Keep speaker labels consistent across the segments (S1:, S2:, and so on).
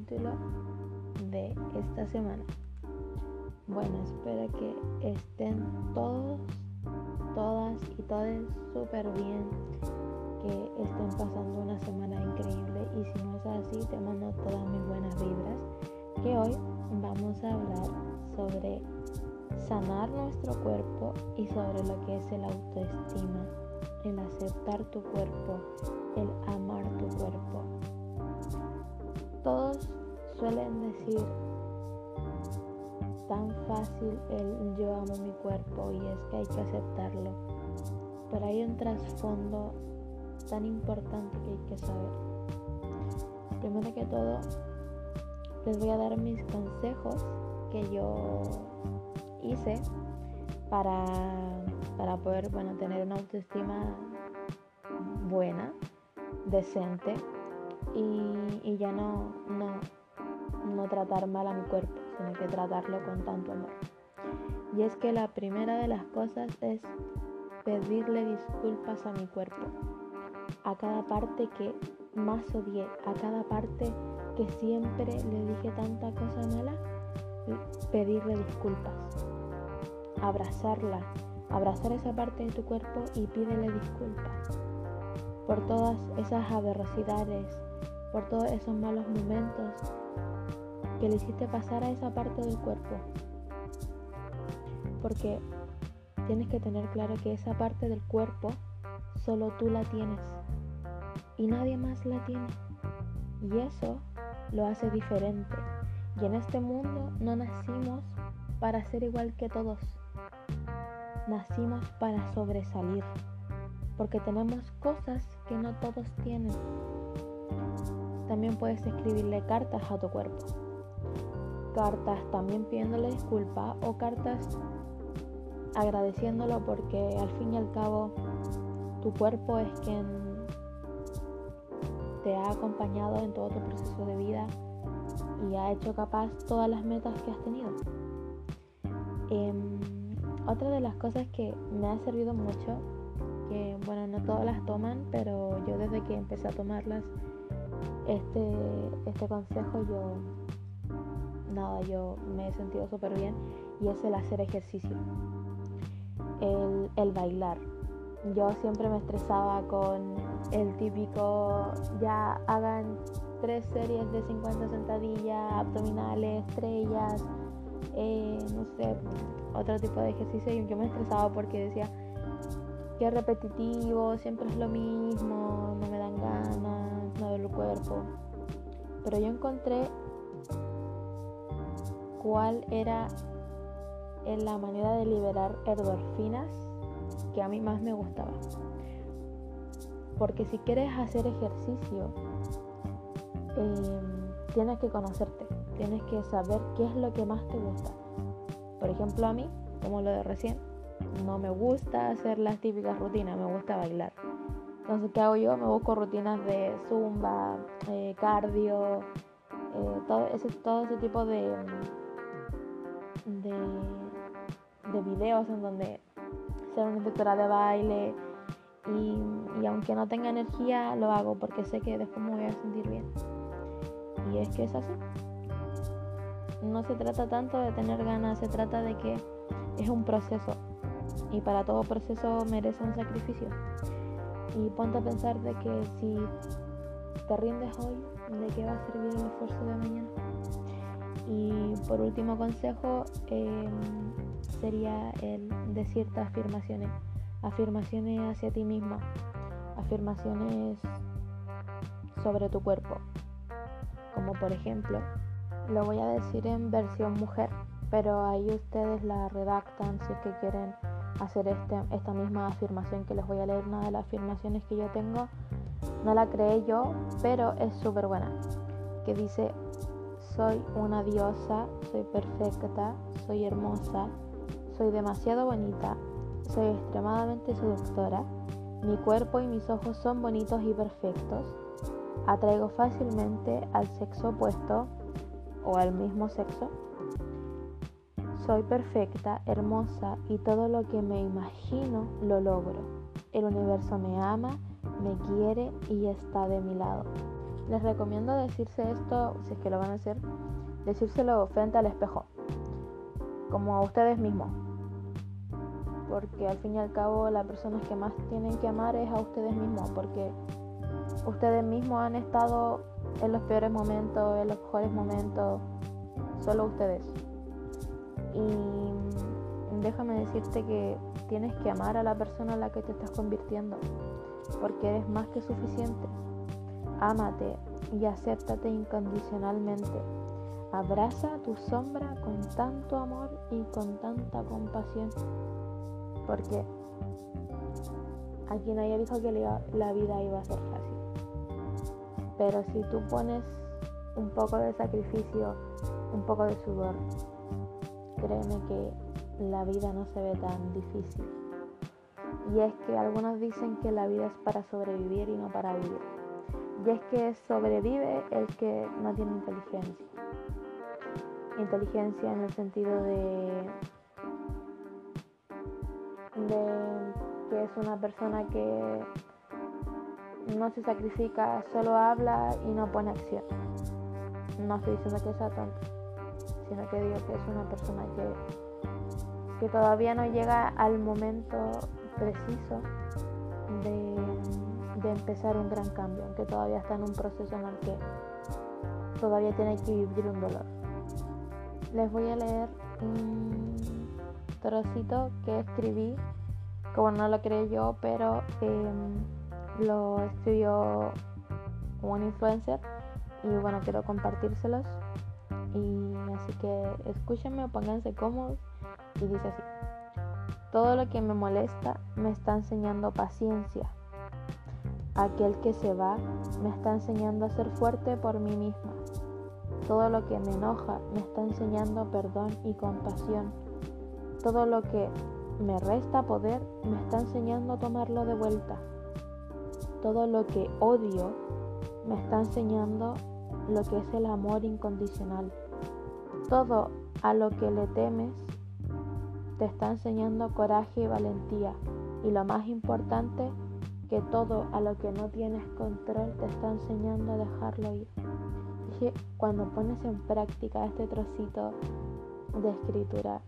S1: de esta semana. Bueno, espero que estén todos, todas y todos súper bien, que estén pasando una semana increíble y si no es así, te mando todas mis buenas vibras, que hoy vamos a hablar sobre sanar nuestro cuerpo y sobre lo que es el autoestima, el aceptar tu cuerpo, el amar tu cuerpo. Todos suelen decir tan fácil el yo amo mi cuerpo y es que hay que aceptarlo, pero hay un trasfondo tan importante que hay que saber. Primero que todo, les voy a dar mis consejos que yo hice para, para poder bueno, tener una autoestima buena, decente y, ya no, no, no tratar mal a mi cuerpo, sino que tratarlo con tanto amor. Y es que la primera de las cosas es pedirle disculpas a mi cuerpo, a cada parte que más odié, a cada parte que siempre le dije tanta cosa mala, pedirle disculpas, abrazarla, abrazar esa parte de tu cuerpo y pídele disculpas por todas esas adversidades, por todos esos malos momentos que le hiciste pasar a esa parte del cuerpo. Porque tienes que tener claro que esa parte del cuerpo solo tú la tienes y nadie más la tiene. Y eso lo hace diferente. Y en este mundo no nacimos para ser igual que todos. Nacimos para sobresalir. Porque tenemos cosas que no todos tienen. También puedes escribirle cartas a tu cuerpo. Cartas también pidiéndole disculpas o cartas agradeciéndolo porque al fin y al cabo tu cuerpo es quien te ha acompañado en todo tu proceso de vida y ha hecho capaz todas las metas que has tenido. Em, otra de las cosas que me ha servido mucho, que bueno, no todas las toman, pero yo desde que empecé a tomarlas, este, este consejo yo, nada, yo me he sentido súper bien y es el hacer ejercicio, el, el bailar. Yo siempre me estresaba con el típico, ya hagan tres series de 50 sentadillas, abdominales, estrellas, eh, no sé, otro tipo de ejercicio. Y yo me estresaba porque decía que repetitivo, siempre es lo mismo, no me dan ganas, no duele el cuerpo. Pero yo encontré cuál era la manera de liberar endorfinas que a mí más me gustaba. Porque si quieres hacer ejercicio, em, tienes que conocerte, tienes que saber qué es lo que más te gusta. Por ejemplo, a mí, como lo de recién, no me gusta hacer las típicas rutinas, me gusta bailar. Entonces, ¿qué hago yo? Me busco rutinas de zumba, eh, cardio, eh, todo, ese, todo ese tipo de, de, de videos en donde ser una instructora de baile y, aunque no tenga energía lo hago porque sé que después me voy a sentir bien. Y es que es así. No se trata tanto de tener ganas, se trata de que es un proceso y para todo proceso merece un sacrificio. Y ponte a pensar de que si te rindes hoy, ¿de qué va a servir el esfuerzo de mañana? Y por último consejo, em, sería el decirte afirmaciones, afirmaciones hacia ti misma, afirmaciones sobre tu cuerpo, como por ejemplo, lo voy a decir en versión mujer, pero ahí ustedes la redactan si es que quieren hacer este, esta misma afirmación que les voy a leer, una de las afirmaciones que yo tengo, no la creé yo, pero es súper buena, que dice, soy una diosa, soy perfecta, soy hermosa, soy demasiado bonita, soy extremadamente seductora, mi cuerpo y mis ojos son bonitos y perfectos, atraigo fácilmente al sexo opuesto o al mismo sexo, soy perfecta, hermosa y todo lo que me imagino lo logro. El universo me ama, me quiere y está de mi lado. les recomiendo decirse esto, si es que lo van a hacer, decírselo frente al espejo, como a ustedes mismos. Porque al fin y al cabo la persona que más tienen que amar es a ustedes mismos, porque ustedes mismos han estado en los peores momentos, en los mejores momentos, solo ustedes. Y déjame decirte que tienes que amar a la persona en la que te estás convirtiendo, porque eres más que suficiente. Ámate y acéptate incondicionalmente. Abraza tu sombra con tanto amor y con tanta compasión. Porque aquí nadie dijo que la vida iba a ser fácil. Pero si tú pones un poco de sacrificio, un poco de sudor, créeme que la vida no se ve tan difícil. Y es que algunos dicen que la vida es para sobrevivir y no para vivir. Y es que sobrevive el que no tiene inteligencia. Inteligencia en el sentido de, que es una persona que no se sacrifica, solo habla y no pone acción. No estoy diciendo que sea tonto, sino que que es una persona que, que todavía no llega al momento preciso de de empezar un gran cambio, aunque todavía está en un proceso en el que todavía tiene que vivir un dolor. Les voy a leer un trocito que escribí, como no lo creé yo, pero em, lo escribió un influencer y bueno, quiero compartírselos. Y así que escúchenme, pónganse cómodos y dice así. Todo lo que me molesta me está enseñando paciencia, Aquel que se va me está enseñando a ser fuerte por mí misma. Todo lo que me enoja me está enseñando perdón y compasión. Todo lo que me resta poder me está enseñando a tomarlo de vuelta. Todo lo que odio me está enseñando lo que es el amor incondicional. Todo a lo que le temes te está enseñando coraje y valentía. Y lo más importante, que todo a lo que no tienes control te está enseñando a dejarlo ir. Dije, cuando pones en práctica este trocito de escritura,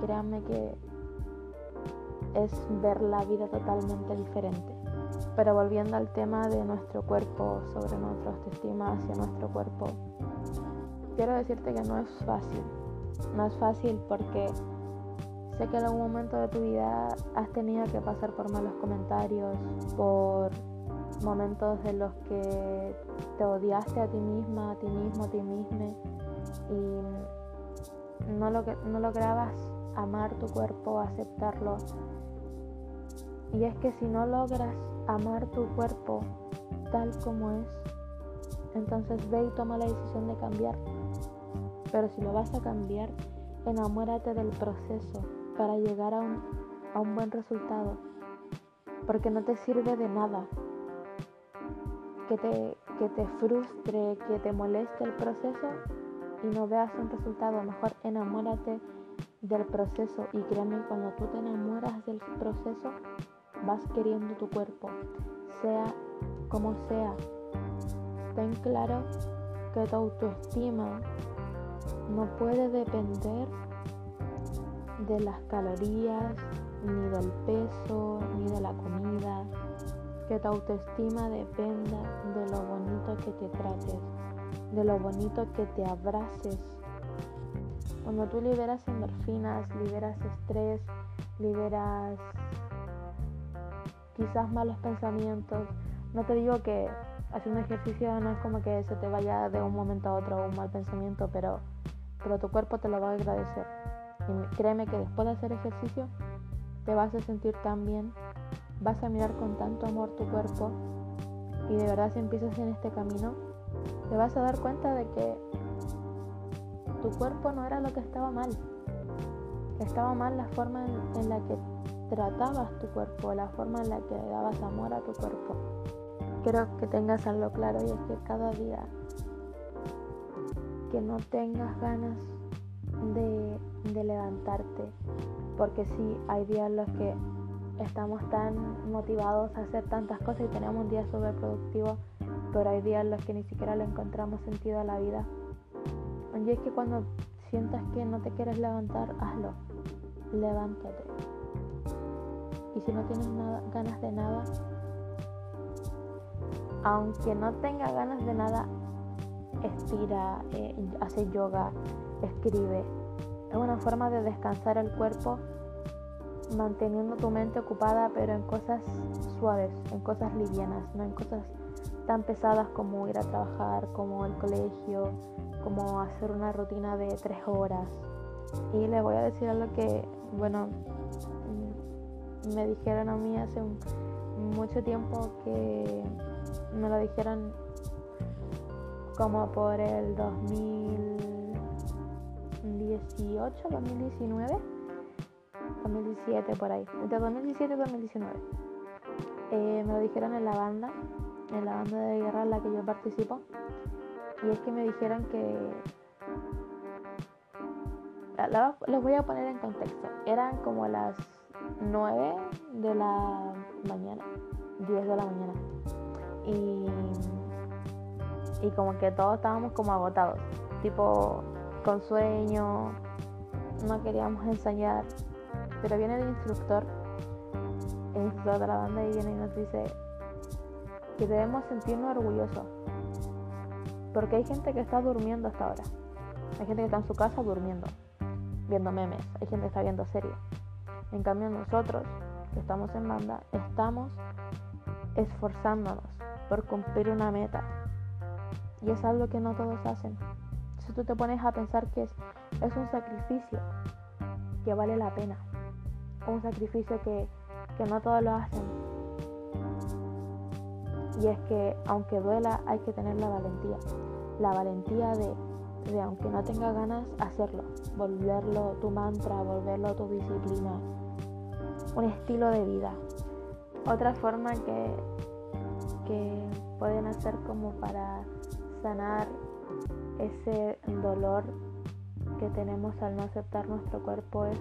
S1: créanme que es ver la vida totalmente diferente. Pero volviendo al tema de nuestro cuerpo, sobre nuestra autoestima hacia nuestro cuerpo, quiero decirte que no es fácil. No es fácil porque Sé que en algún momento de tu vida has tenido que pasar por malos comentarios, por momentos en los que te odiaste a ti misma, a ti mismo, a ti misma y no, lo, no lograbas amar tu cuerpo, aceptarlo. Y es que si no logras amar tu cuerpo tal como es, entonces ve y toma la decisión de cambiar. Pero si lo vas a cambiar, enamórate del proceso, para llegar a un, a un buen resultado. Porque no te sirve de nada que te, que te frustre, que te moleste el proceso y no veas un resultado. Mejor enamórate del proceso y créeme, cuando tú te enamoras del proceso, vas queriendo tu cuerpo, sea como sea. Ten claro que tu autoestima no puede depender de las calorías, ni del peso, ni de la comida. Que tu autoestima dependa de lo bonito que te trates, de lo bonito que te abraces. Cuando tú liberas endorfinas, liberas estrés, liberas quizás malos pensamientos, no te digo que haciendo ejercicio no es como que se te vaya de un momento a otro un mal pensamiento, pero, pero tu cuerpo te lo va a agradecer. Y créeme que después de hacer ejercicio te vas a sentir tan bien, vas a mirar con tanto amor tu cuerpo y de verdad si empiezas en este camino, te vas a dar cuenta de que tu cuerpo no era lo que estaba mal. Estaba mal la forma en, la que tratabas tu cuerpo, la forma en la que dabas amor a tu cuerpo. Quiero que tengas algo claro y es que cada día que no tengas ganas de, levantarte, porque sí, hay días en los que estamos tan motivados a hacer tantas cosas y tenemos un día súper productivo pero hay días en los que ni siquiera le encontramos sentido a la vida. Y es que cuando sientas que no te quieres levantar, hazlo. Levántate. Y si no tienes nada, ganas de nada, aunque no tenga ganas de nada, estira, eh, hace yoga, escribe. Es una forma de descansar el cuerpo manteniendo tu mente ocupada pero en cosas suaves, en cosas livianas, no en cosas tan pesadas como ir a trabajar, como el colegio, como hacer una rutina de tres horas. Y le voy a decir algo que, bueno, me dijeron a mí hace mucho tiempo que me lo dijeron como por el 2018, 2019, 2017 por ahí, entre 2017 y 2019. Eh, me lo dijeron en la banda, en la banda de guerra en la que yo participo. Y es que me dijeron que... Los voy a poner en contexto. Eran como las 9 de la mañana, 10 de la mañana. Y, y como que todos estábamos como agotados, tipo con sueño, no queríamos ensayar. Pero viene el instructor, el instructor de la banda y viene y nos dice que debemos sentirnos orgullosos porque hay gente que está durmiendo hasta ahora. Hay gente que está en su casa durmiendo, viendo memes. Hay gente que está viendo series. En cambio nosotros, que estamos en banda, estamos esforzándonos por cumplir una meta. Y es algo que no todos hacen. Si tú te pones a pensar que es, un sacrificio que vale la pena. Un sacrificio que, que no todos lo hacen. Y es que aunque duela hay que tener la valentía. La valentía de, de aunque no tenga ganas, hacerlo. Volverlo tu mantra, volverlo tu disciplina. Un estilo de vida. Otra forma que, que pueden hacer como para sanar ese dolor que tenemos al no aceptar nuestro cuerpo es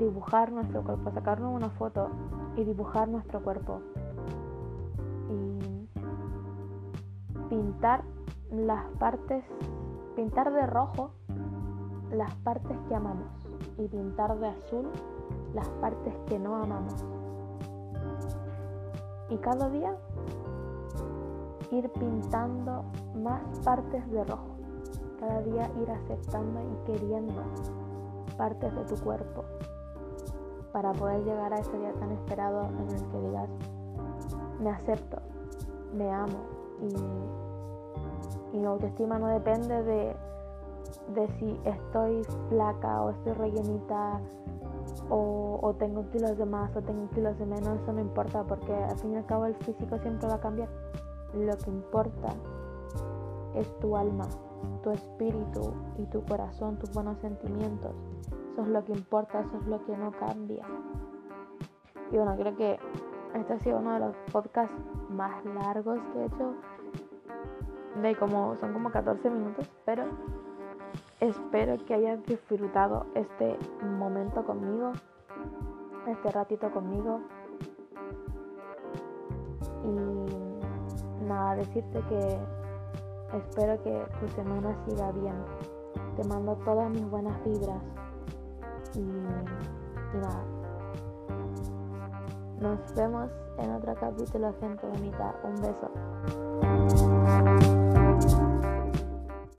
S1: dibujar nuestro cuerpo, sacarnos una foto y dibujar nuestro cuerpo pintar las partes, pintar de rojo las partes que amamos y pintar de azul las partes que no amamos. Y cada día ir pintando más partes de rojo. Cada día ir aceptando y queriendo partes de tu cuerpo para poder llegar a ese día tan esperado en el que digas, me acepto, me amo y mi autoestima no depende de, si estoy flaca o estoy rellenita o, o, tengo kilos de más o tengo kilos de menos, eso no importa porque al fin y al cabo el físico siempre va a cambiar. Lo que importa es tu alma, tu espíritu y tu corazón, tus buenos sentimientos. Eso es lo que importa, eso es lo que no cambia. Y bueno, creo que este ha sido uno de los podcasts más largos que he hecho de como son como 14 minutos, pero espero que hayan disfrutado este momento conmigo, este ratito conmigo. Y nada, decirte que espero que tu semana siga bien. Te mando todas mis buenas vibras. Y nada. Nos vemos en otro capítulo, gente bonita. Un beso.